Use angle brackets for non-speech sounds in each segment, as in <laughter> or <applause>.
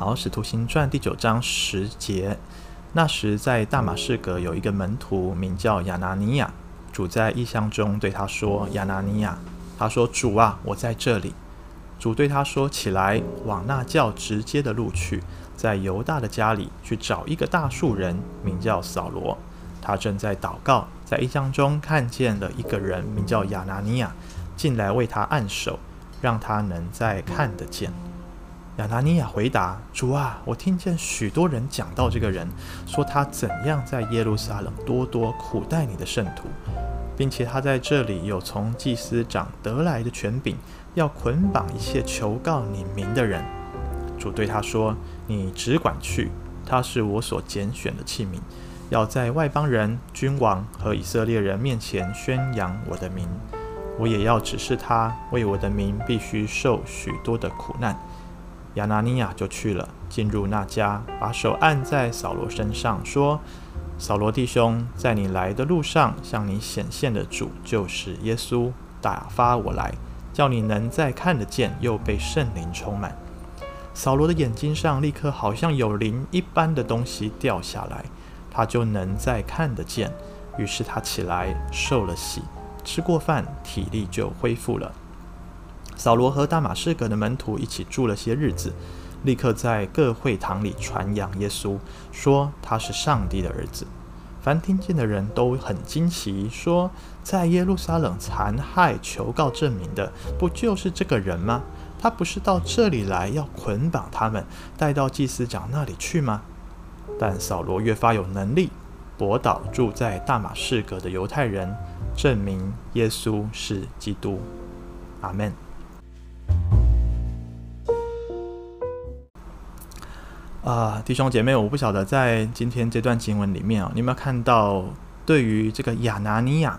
好，《使徒行传》第九章十节，那时在大马士革有一个门徒名叫亚拿尼亚，主在异象中对他说：“亚拿尼亚。”他说：“主啊，我在这里。”主对他说：“起来，往那较直接的路去，在犹大的家里去找一个大树人，名叫扫罗。他正在祷告，在异象中看见了一个人，名叫亚拿尼亚，进来为他按手，让他能再看得见。”亚拿尼亚回答：“主啊，我听见许多人讲到这个人，说他怎样在耶路撒冷多多苦待你的圣徒，并且他在这里有从祭司长得来的权柄。”要捆绑一切求告你名的人，主对他说：“你只管去，他是我所拣选的器皿，要在外邦人、君王和以色列人面前宣扬我的名。我也要指示他，为我的名必须受许多的苦难。”亚拿尼亚就去了，进入那家，把手按在扫罗身上，说：“扫罗弟兄，在你来的路上向你显现的主就是耶稣，打发我来。”叫你能再看得见，又被圣灵充满。扫罗的眼睛上立刻好像有灵一般的东西掉下来，他就能再看得见。于是他起来受了洗，吃过饭，体力就恢复了。扫罗和大马士革的门徒一起住了些日子，立刻在各会堂里传扬耶稣，说他是上帝的儿子。凡听见的人都很惊奇，说：“在耶路撒冷残害、求告证明的，不就是这个人吗？他不是到这里来要捆绑他们，带到祭司长那里去吗？”但扫罗越发有能力，驳倒住在大马士革的犹太人，证明耶稣是基督。阿门。啊、弟兄姐妹，我不晓得在今天这段经文里面啊，你有没有看到，对于这个亚拿尼亚，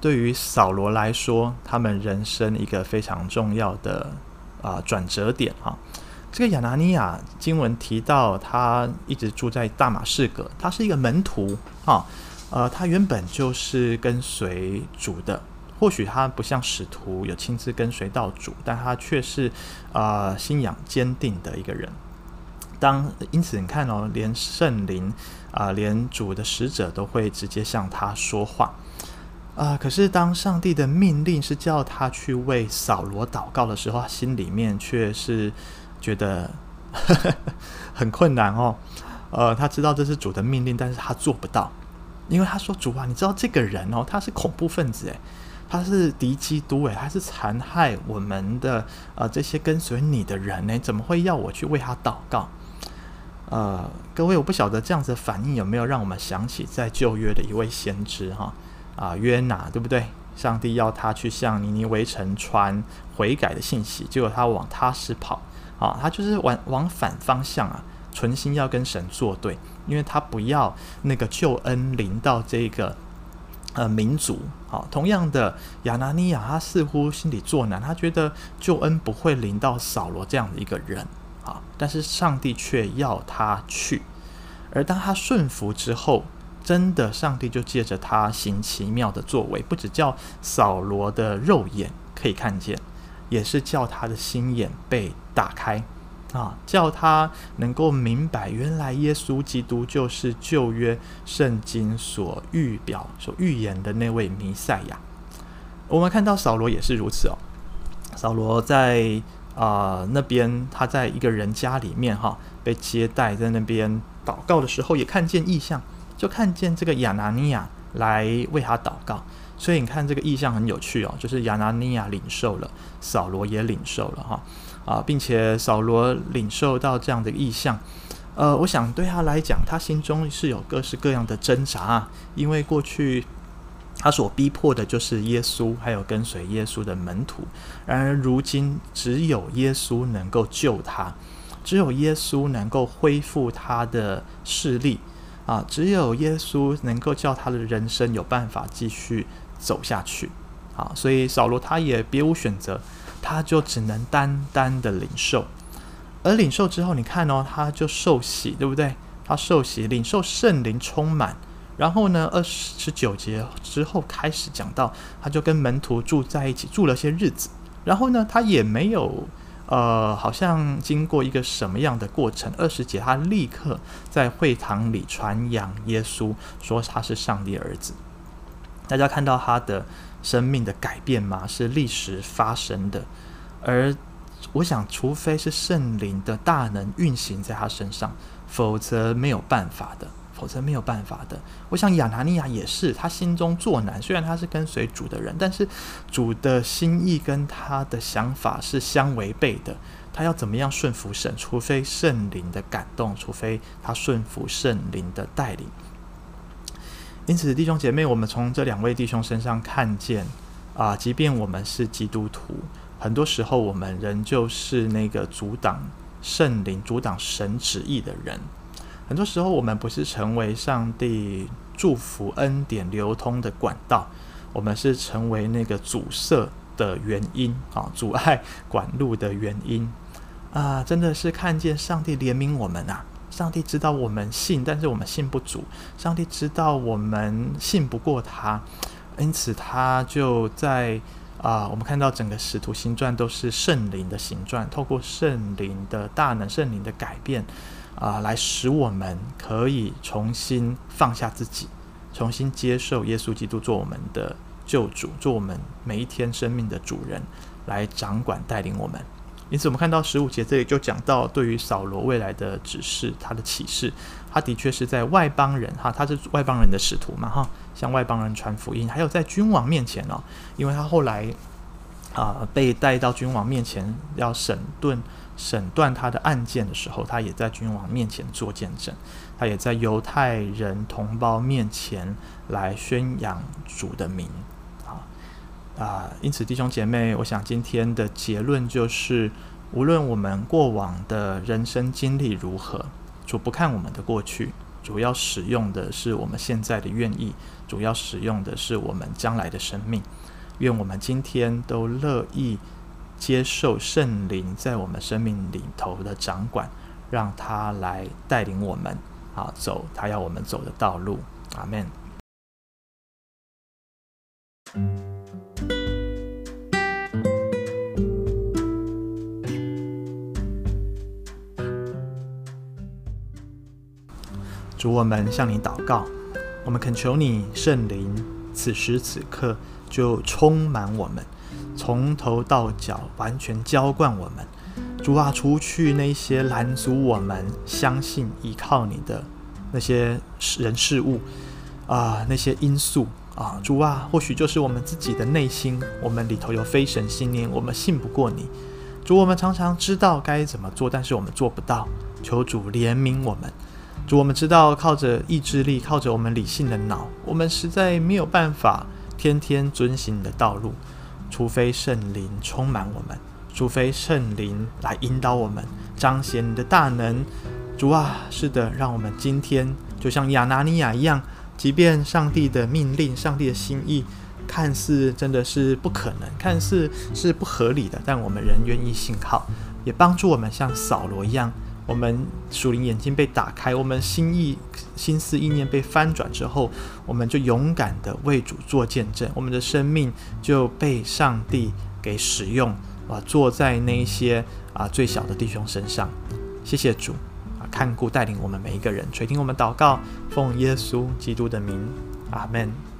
对于扫罗来说，他们人生一个非常重要的啊、转折点啊。这个亚拿尼亚经文提到，他一直住在大马士革，他是一个门徒啊，呃，他原本就是跟随主的，或许他不像使徒有亲自跟随到主，但他却是啊、信仰坚定的一个人。当因此你看哦，连圣灵啊、连主的使者都会直接向他说话啊、可是当上帝的命令是叫他去为扫罗祷告的时候，他心里面却是觉得呵 <laughs> 呵很困难哦。呃，他知道这是主的命令，但是他做不到，因为他说：“主啊，你知道这个人哦，他是恐怖分子诶，他是敌基督诶，他是残害我们的呃这些跟随你的人呢，怎么会要我去为他祷告？”呃，各位，我不晓得这样子反应有没有让我们想起在旧约的一位先知哈啊约拿，对不对？上帝要他去向尼尼微城传悔改的信息，结果他往他施跑啊，他就是往往反方向啊，存心要跟神作对，因为他不要那个救恩临到这个呃民族。好、同样的亚拿尼亚，他似乎心里作难，他觉得救恩不会临到扫罗这样的一个人。啊！但是上帝却要他去，而当他顺服之后，真的上帝就借着他行奇妙的作为，不只叫扫罗的肉眼可以看见，也是叫他的心眼被打开啊，叫他能够明白，原来耶稣基督就是旧约圣经所预表、所预言的那位弥赛亚。我们看到扫罗也是如此哦，扫罗在。啊、那边他在一个人家里面哈，被接待，在那边祷告的时候，也看见异象，就看见这个亚拿尼亚来为他祷告。所以你看这个异象很有趣哦，就是亚拿尼亚领受了，扫罗也领受了哈啊，并且扫罗领受到这样的异象，呃，我想对他来讲，他心中是有各式各样的挣扎啊，因为过去。他所逼迫的就是耶稣，还有跟随耶稣的门徒。然而如今，只有耶稣能够救他，只有耶稣能够恢复他的视力啊！只有耶稣能够叫他的人生有办法继续走下去啊！所以扫罗他也别无选择，他就只能单单的领受。而领受之后，你看哦，他就受洗，对不对？他受洗，领受圣灵充满。然后呢，二十九节之后开始讲到，他就跟门徒住在一起，住了些日子。然后呢，他也没有呃，好像经过一个什么样的过程？二十节，他立刻在会堂里传扬耶稣，说他是上帝儿子。大家看到他的生命的改变吗？是历史发生的。而我想，除非是圣灵的大能运行在他身上，否则没有办法的。否则没有办法的。我想亚拿尼亚也是，他心中作难。虽然他是跟随主的人，但是主的心意跟他的想法是相违背的。他要怎么样顺服神？除非圣灵的感动，除非他顺服圣灵的带领。因此，弟兄姐妹，我们从这两位弟兄身上看见啊，即便我们是基督徒，很多时候我们仍旧是那个阻挡圣灵、阻挡神旨意的人。很多时候，我们不是成为上帝祝福恩典流通的管道，我们是成为那个阻塞的原因啊，阻碍 <laughs> 管路的原因啊！真的是看见上帝怜悯我们啊！上帝知道我们信，但是我们信不足；上帝知道我们信不过他，因此他就在啊，我们看到整个使徒行传都是圣灵的行传，透过圣灵的大能、圣灵的改变。啊，来使我们可以重新放下自己，重新接受耶稣基督做我们的救主，做我们每一天生命的主人，来掌管带领我们。因此，我们看到十五节这里就讲到，对于扫罗未来的指示，他的启示，他的确是在外邦人哈，他是外邦人的使徒嘛哈，向外邦人传福音，还有在君王面前哦，因为他后来啊被带到君王面前要审顿。审断他的案件的时候，他也在君王面前做见证，他也在犹太人同胞面前来宣扬主的名。啊啊！因此，弟兄姐妹，我想今天的结论就是：无论我们过往的人生经历如何，主不看我们的过去，主要使用的是我们现在的愿意，主要使用的是我们将来的生命。愿我们今天都乐意。接受圣灵在我们生命里头的掌管，让他来带领我们啊走他要我们走的道路。阿门。主，我们向你祷告，我们恳求你圣灵此时此刻就充满我们。从头到脚完全浇灌我们，主啊，除去那些拦阻我们相信依靠你的那些人事物啊，那些因素啊，主啊，或许就是我们自己的内心，我们里头有非神信念，我们信不过你。主，我们常常知道该怎么做，但是我们做不到。求主怜悯我们。主，我们知道靠着意志力，靠着我们理性的脑，我们实在没有办法天天遵行你的道路。除非圣灵充满我们，除非圣灵来引导我们，彰显你的大能。主啊，是的，让我们今天就像亚拿尼亚一样，即便上帝的命令、上帝的心意看似真的是不可能，看似是不合理的，但我们仍愿意信靠，也帮助我们像扫罗一样。我们属灵眼睛被打开，我们心意、心思、意念被翻转之后，我们就勇敢地为主做见证，我们的生命就被上帝给使用啊，坐在那些啊最小的弟兄身上。谢谢主啊，看顾带领我们每一个人，垂听我们祷告，奉耶稣基督的名，阿门。